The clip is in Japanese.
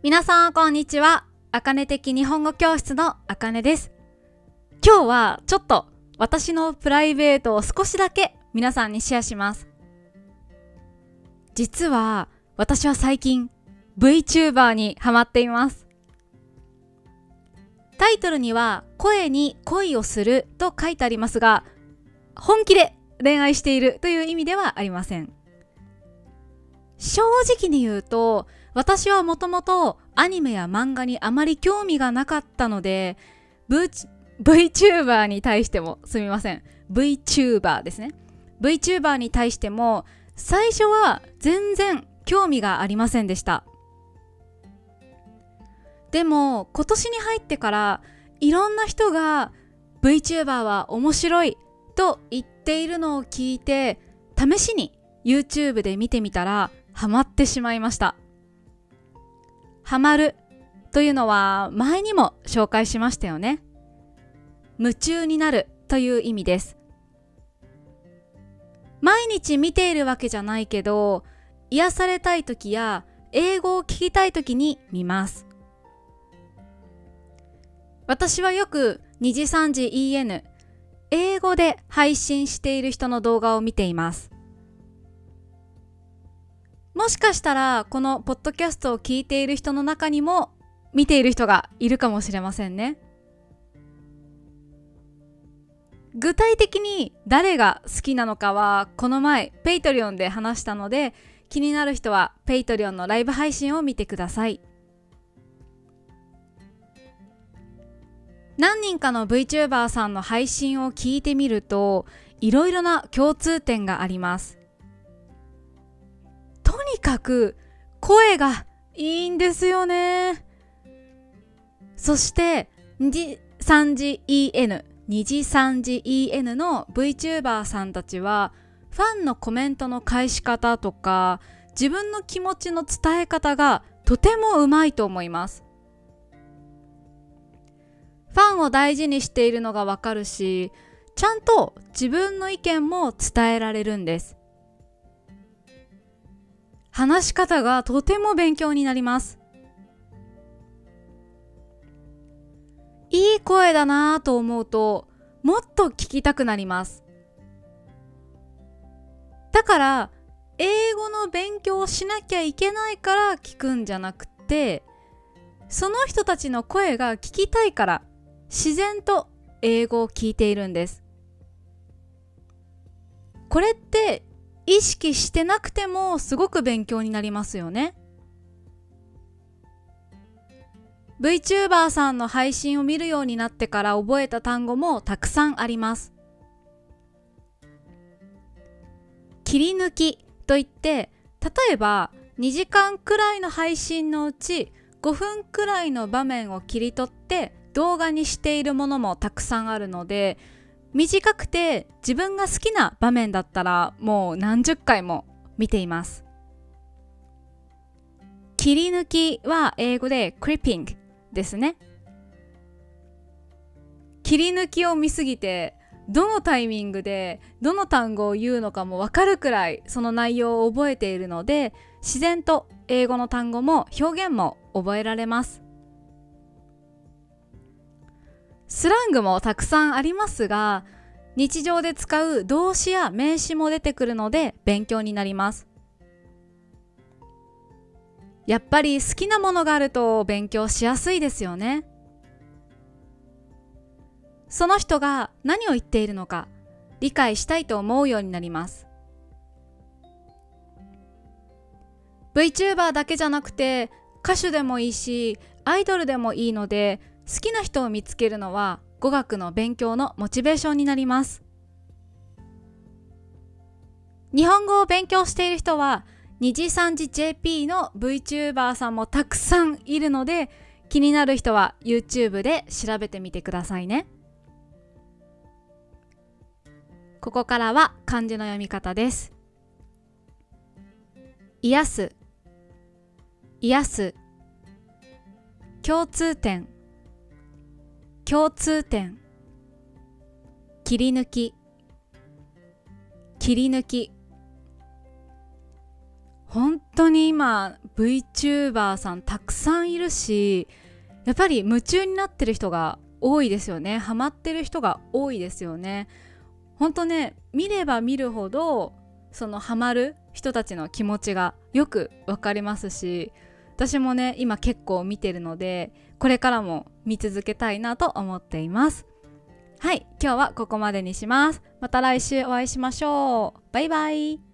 皆さんこんにちは。あかね的日本語教室のあかねです。今日はちょっと私のプライベートを少しだけ皆さんにシェアします。実は私は最近 VTuber にハマっています。タイトルには声に恋をすると書いてありますが、本気で恋愛しているという意味ではありません。正直に言うと、私はもともとアニメや漫画にあまり興味がなかったので、v、VTuber に対しても、すみません。VTuber ですね。VTuber に対しても、最初は全然興味がありませんでした。でも、今年に入ってから、いろんな人が VTuber は面白いと言っているのを聞いて、試しに YouTube で見てみたら、ハマってしまいました。ハマるというのは前にも紹介しましたよね。夢中になるという意味です。毎日見ているわけじゃないけど、癒されたい時や英語を聞きたい時に見ます。私はよく2時3時 EN 英語で配信している人の動画を見ています。もしかしたらこのポッドキャストを聞いている人の中にも見ている人がいるかもしれませんね。具体的に誰が好きなのかはこの前ペイトリオンで話したので気になる人はペイトリオンのライブ配信を見てください。何人かの VTuber さんの配信を聞いてみるといろいろな共通点があります。とにかく声がいいんですよね。そして2次3次 EN 2次3次 EN の VTuber さんたちはファンのコメントの返し方とか自分の気持ちの伝え方がとてもうまいと思います。ファンを大事にしているのがわかるしちゃんと自分の意見も伝えられるんです。話し方がとても勉強になります。いい声だなぁと思うともっと聞きたくなります。だから英語の勉強をしなきゃいけないから聞くんじゃなくてその人たちの声が聞きたいから自然と英語を聞いているんです。これって意識してなくてもすごく勉強になりますよね。VTuber さんの配信を見るようになってから覚えた単語もたくさんあります。切り抜きといって例えば2時間くらいの配信のうち5分くらいの場面を切り取って動画にしているものもたくさんあるので短くて自分が好きな場面だったらもう何十回も見ています。切り抜きは英語で clipping ですね。切り抜きを見すぎてどのタイミングでどの単語を言うのかもわかるくらいその内容を覚えているので自然と英語の単語も表現も覚えられます。スラングもたくさんありますが、日常で使う動詞や名詞も出てくるので勉強になります。やっぱり好きなものがあると勉強しやすいですよね。その人が何を言っているのか理解したいと思うようになります。VTuber だけじゃなくて歌手でもいいしアイドルでもいいので好きな人を見つけるのは語学の勉強のモチベーションになります。日本語を勉強している人は二次三次 JP の VTuber さんもたくさんいるので気になる人は YouTube で調べてみてくださいね。ここからは漢字の読み方です。癒す。癒す。共通点。共通点。切り抜き。切り抜き。本当に今 VTuber さんたくさんいるしやっぱり夢中になってる人が多いですよね。ハマってる人が多いですよね。ほんとね見れば見るほどそのハマる人たちの気持ちがよくわかりますし私もね今結構見てるのでこれからも見続けたいなと思っています。はい今日はここまでにします。また来週お会いしましょう。バイバイ。